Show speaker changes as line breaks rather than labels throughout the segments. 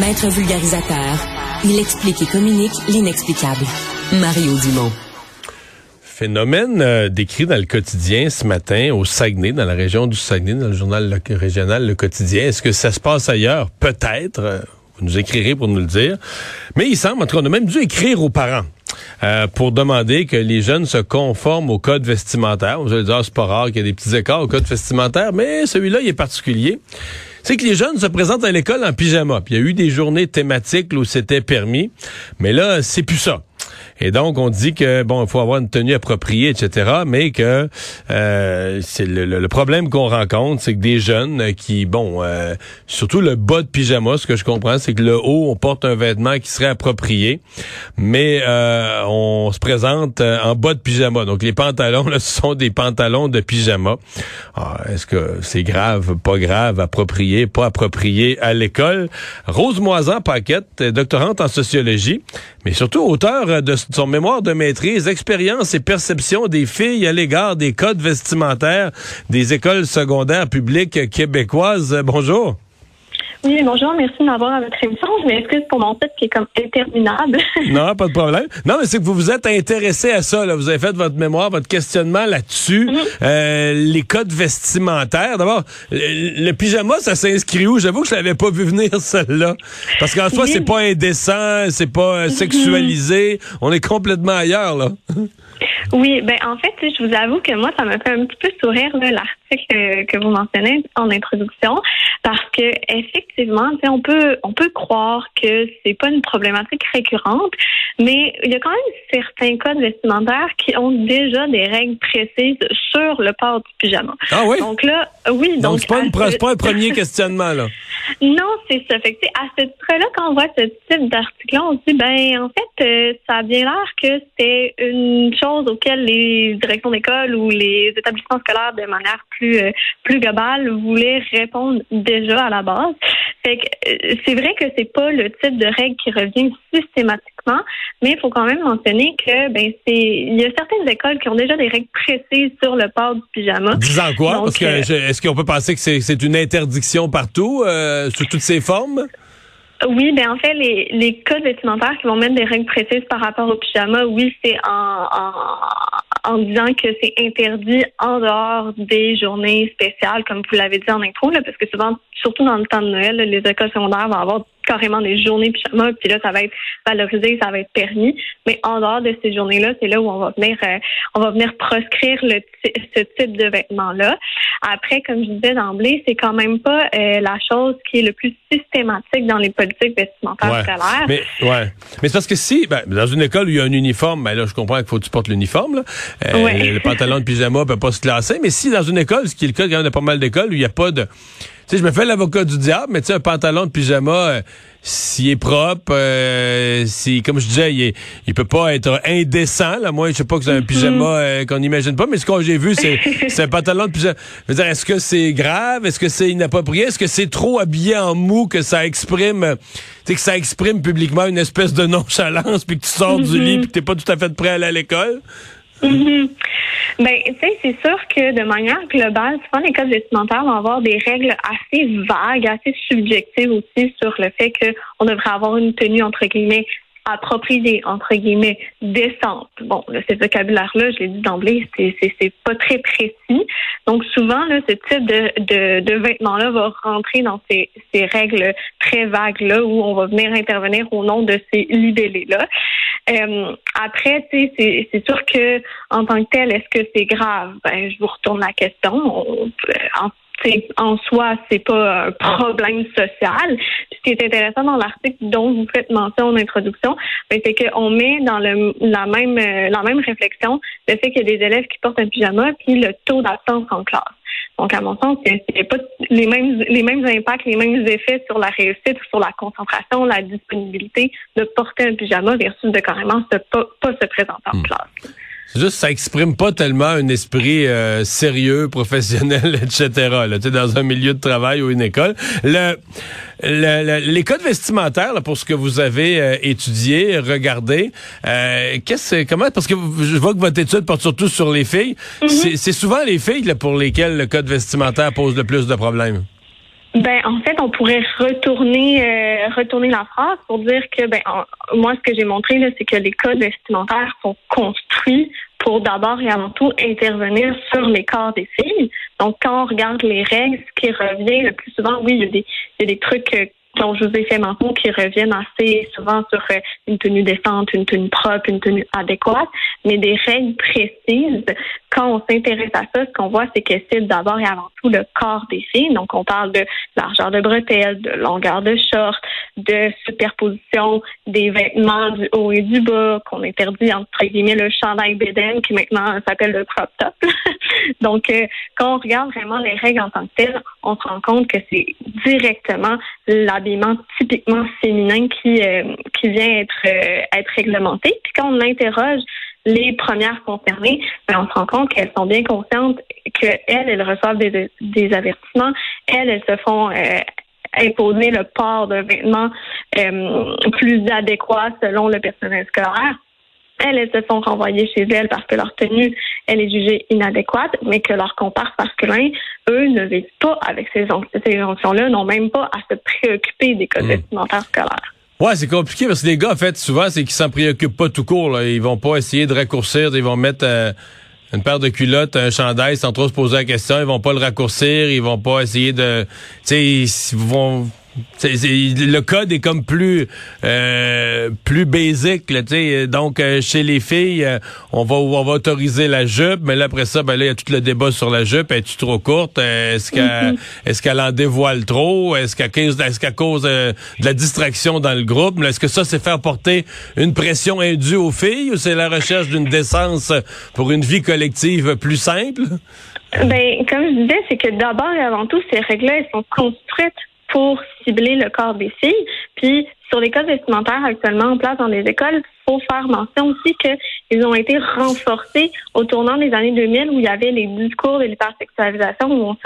Maître vulgarisateur, il explique et communique l'inexplicable. Mario Dumont.
Phénomène euh, décrit dans le quotidien ce matin au Saguenay, dans la région du Saguenay, dans le journal régional Le Quotidien. Est-ce que ça se passe ailleurs? Peut-être. Euh, vous nous écrirez pour nous le dire. Mais il semble, en tout cas, on a même dû écrire aux parents. Euh, pour demander que les jeunes se conforment au code vestimentaire. Vous allez dire, ah, c'est pas rare qu'il y ait des petits écarts au code vestimentaire, mais celui-là, il est particulier c'est que les jeunes se présentent à l'école en pyjama. Puis il y a eu des journées thématiques où c'était permis, mais là, c'est plus ça. Et donc, on dit que bon, il faut avoir une tenue appropriée, etc. Mais que euh, c'est le, problème qu'on rencontre, c'est que des jeunes qui, bon, euh, surtout le bas de pyjama, ce que je comprends, c'est que le haut, on porte un vêtement qui serait approprié, mais euh, on se présente en bas de pyjama. Donc, les pantalons, là, ce sont des pantalons de pyjama. Ah, est-ce que c'est grave, pas grave, approprié, pas approprié à l'école? Rose Moisan Paquette, doctorante en sociologie, mais surtout auteur de son mémoire de maîtrise, expérience et perception des filles à l'égard des codes vestimentaires des écoles secondaires publiques québécoises. Bonjour.
Oui, bonjour, merci de m'avoir à votre émission. Je m'excuse pour mon titre qui est comme interminable.
non, pas de problème. Non, mais c'est que vous vous êtes intéressé à ça. Là. Vous avez fait votre mémoire, votre questionnement là-dessus. Mhm. euh, les codes vestimentaires. D'abord, le, pyjama, ça s'inscrit où? J'avoue que je l'avais pas vu venir, celle-là. Parce qu'en soi, c'est pas indécent, c'est pas euh, sexualisé. On est complètement ailleurs, là.
Oui, ben en fait, je vous avoue que moi, ça m'a fait un petit peu sourire l'article que vous mentionnez en introduction, parce que effectivement, on peut on peut croire que c'est pas une problématique récurrente, mais il y a quand même certains codes vestimentaires qui ont déjà des règles précises sur le port du pyjama.
Ah oui?
Donc là, oui.
Donc, c'est pas, pas un premier questionnement là?
Non, c'est ça. Fait que, à ce titre-là, quand on voit ce type darticle on se dit, ben, en fait, euh, ça a bien l'air que c'est une chose auquel les directions d'école ou les établissements scolaires, de manière plus, euh, plus globale, voulaient répondre déjà à la base. Fait que, euh, c'est vrai que c'est pas le type de règle qui revient systématiquement, mais il faut quand même mentionner que, ben, c'est, il y a certaines écoles qui ont déjà des règles précises sur le port du pyjama.
Disant quoi? Parce que, est-ce qu'on peut penser que c'est, une interdiction partout? euh, sous toutes ses formes?
Oui, ben en fait, les, les codes vestimentaires qui vont mettre des règles précises par rapport au pyjama, oui, c'est en, en, en, disant que c'est interdit en dehors des journées spéciales, comme vous l'avez dit en intro, là, parce que souvent, surtout dans le temps de Noël, les écoles secondaires vont avoir carrément des journées pyjama, puis là, ça va être valorisé, ça va être permis. Mais en dehors de ces journées-là, c'est là où on va venir, euh, on va venir proscrire le ce type de vêtements-là. Après, comme je disais d'emblée, c'est quand même pas euh, la chose qui est le plus systématique dans les politiques vestimentaires scolaires.
Mais ouais, mais c'est parce que si, ben, dans une école où il y a un uniforme, ben là, je comprends qu'il faut que tu portes l'uniforme. Euh, Le pantalon de pyjama peut pas se classer. Mais si dans une école, ce qui est le cas quand même de pas mal d'écoles où il n'y a pas de sais, je me fais l'avocat du diable, mais tu sais, un pantalon de pyjama, euh, s'il est propre, euh, si, comme je disais, il, il peut pas être indécent. Là. Moi, je sais pas que c'est un pyjama mm-hmm. euh, qu'on n'imagine pas, mais ce que j'ai vu, c'est, c'est un pantalon de pyjama. Je veux dire, est-ce que c'est grave? Est-ce que c'est inapproprié? Est-ce que c'est trop habillé en mou que ça exprime, tu que ça exprime publiquement une espèce de nonchalance, puis que tu sors du lit, mm-hmm. puis que t'es pas tout à fait prêt à aller à l'école?
Mm-hmm. Ben, tu sais, c'est sûr que de manière globale, souvent les codes vestimentaires vont avoir des règles assez vagues, assez subjectives aussi sur le fait qu'on devrait avoir une tenue entre guillemets appropriée, entre guillemets, décente. Bon, là, ce vocabulaire-là, je l'ai dit d'emblée, c'est, pas très précis. Donc, souvent, là, ce type de, de, de vêtements-là va rentrer dans ces, ces règles très vagues-là où on va venir intervenir au nom de ces libellés-là. Euh, après, c'est, sûr que en tant que tel, est-ce que c'est grave? Ben, je vous retourne la question. En soi, c'est pas un problème social. ce qui est intéressant dans l'article dont vous faites mention en introduction, ben, c'est qu'on met dans le, la même la même réflexion le fait qu'il y a des élèves qui portent un pyjama puis le taux d'absence en classe. Donc, à mon sens, il n'y a pas les mêmes, les mêmes impacts, les mêmes effets sur la réussite, sur la concentration, la disponibilité de porter un pyjama versus de carrément ne pas, pas se présenter en hmm. classe.
Juste ça exprime pas tellement un esprit euh, sérieux, professionnel, etc. Là, dans un milieu de travail ou une école. Le, les codes vestimentaires, pour ce que vous avez euh, étudié, regardé, euh, qu'est-ce, comment Parce que je vois que votre étude porte surtout sur les filles. Mm-hmm. C'est souvent les filles là, pour lesquelles le code vestimentaire pose le plus de problèmes.
Ben, en fait, on pourrait retourner retourner la phrase pour dire que, ben, moi, ce que j'ai montré, là, c'est que les codes vestimentaires sont construits pour d'abord et avant tout intervenir sur les corps des filles. Donc, quand on regarde les règles, ce qui revient le plus souvent, oui, il y a des, il y a des trucs euh, dont je vous ai fait mention qui reviennent assez souvent sur euh, une tenue décente, une tenue propre, une tenue adéquate, mais des règles précises. Quand on s'intéresse à ça, ce qu'on voit, c'est qu'elles ciblent d'abord et avant tout le corps des filles. Donc, on parle de largeur de bretelles, de longueur de short, de superposition des vêtements du haut et du bas, qu'on interdit entre guillemets le chandail bédaine qui maintenant s'appelle le crop top. Donc, euh, quand on regarde vraiment les règles en tant que telles, on se rend compte que c'est directement l'habillement typiquement féminin qui euh, qui vient être euh, être réglementé. Puis quand on interroge les premières concernées, ben, on se rend compte qu'elles sont bien conscientes qu'elles, elles reçoivent des, des avertissements, elles, elles se font imposer le port de vêtements plus adéquats selon le personnel scolaire elles, elles se sont renvoyées chez elles parce que leur tenue, elle est jugée inadéquate, mais que leurs comparses masculins, eux, ne vivent pas avec ces, ces là n'ont même pas à se préoccuper des codes hmm. vestimentaires scolaires.
Ouais, c'est compliqué parce que les gars, en fait, souvent, c'est qu'ils s'en préoccupent pas tout court. Là. Ils vont pas essayer de raccourcir, ils vont mettre euh, une paire de culottes, un chandail sans trop se poser la question. Ils vont pas le raccourcir, ils vont pas essayer de, tu sais, ils vont le code est comme plus euh, plus basique là, donc euh, chez les filles euh, on va on va autoriser la jupe mais là après ça ben là il y a tout le débat sur la jupe. Est-tu trop courte? Est-ce qu'elle mm-hmm. est-ce qu'elle en dévoile trop? Est-ce qu'à cause est-ce qu'à cause de la distraction dans le groupe? Est-ce que ça c'est faire porter une pression indue aux filles ou c'est la recherche d'une décence pour une vie collective plus simple?
Ben comme je disais c'est que d'abord et avant tout ces règles-là elles sont construites pour cibler le corps des filles. Puis sur les codes vestimentaires actuellement en place dans les écoles, faut faire mention aussi qu'ils ont été renforcés au tournant des années 2000 où il y avait les discours de l'hypersexualisation où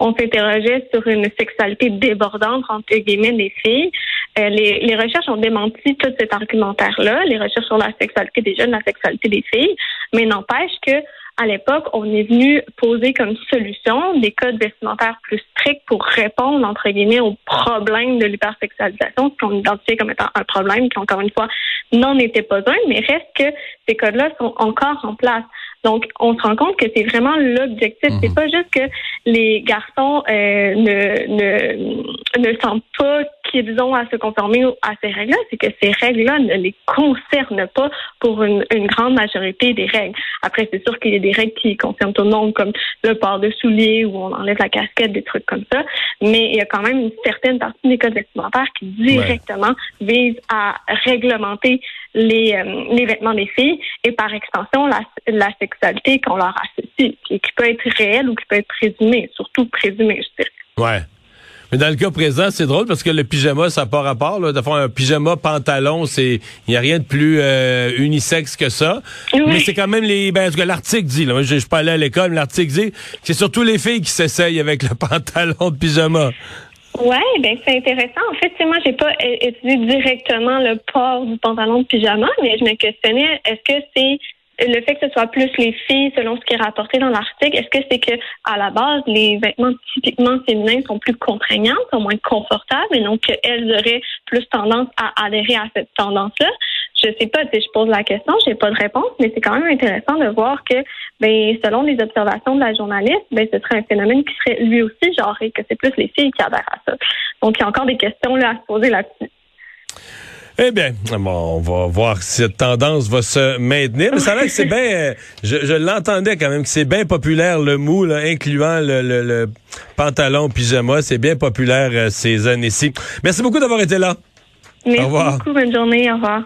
on s'interrogeait sur une sexualité débordante entre guillemets des filles. Euh, les, recherches ont démenti tout cet argumentaire-là, les recherches sur la sexualité des jeunes, la sexualité des filles, mais n'empêche que à l'époque, on est venu poser comme solution des codes vestimentaires plus stricts pour répondre, entre guillemets, aux problèmes de l'hypersexualisation, ce qu'on identifiait comme étant un problème qui, encore une fois, n'en était pas un, mais reste que ces codes-là sont encore en place. Donc, on se rend compte que c'est vraiment l'objectif. C'est mhm. pas juste que les garçons euh, ne, ne, ne sentent pas qu'ils ont à se conformer à ces règles-là, c'est que ces règles-là ne les concernent pas pour une, une grande majorité des règles. Après, c'est sûr qu'il y a des règles qui concernent tout le monde, comme le port de souliers où on enlève la casquette, des trucs comme ça. Mais il y a quand même une certaine partie des codes vestimentaires qui directement visent à réglementer les, euh, les vêtements des filles et par extension la, la sexualité qu'on leur associe, qui, qui peut être réelle ou qui peut être présumée, surtout présumée, je dirais.
Ouais. Mais dans le cas présent, c'est drôle parce que le pyjama, ça n'a pas rapport. Là. D'avoir un pyjama pantalon, c'est il n'y a rien de plus euh, unisexe que ça. Mais c'est quand même les. Ben, ce que l'article dit, là. je ne suis pas allé à l'école, mais l'article dit c'est surtout les filles qui s'essayent avec le pantalon de pyjama.
Oui, ben c'est intéressant. En fait, moi, j'ai pas étudié directement le port du pantalon de pyjama, mais je me questionnais est-ce que c'est le fait que ce soit plus les filles, selon ce qui est rapporté dans l'article, est-ce que c'est que à la base, les vêtements typiquement féminins sont plus contraignants, sont moins confortables, et donc qu'elles auraient plus tendance à adhérer à cette tendance-là? Je sais pas, je pose la question, j'ai pas de réponse, mais c'est quand même intéressant de voir que, ben, selon les observations de la journaliste, ben, ce serait un phénomène qui serait lui aussi genré, que c'est plus les filles qui adhèrent à ça. Donc, il y a encore des questions là à se poser là-dessus.
Eh bien, on va voir si cette tendance va se maintenir. Mais ça a que c'est bien, euh, je, l'entendais quand même, que c'est bien populaire le mou, incluant le, pantalon pyjama. C'est bien populaire euh, ces années-ci. Merci beaucoup d'avoir été là.
Merci beaucoup. Bonne journée. Au revoir.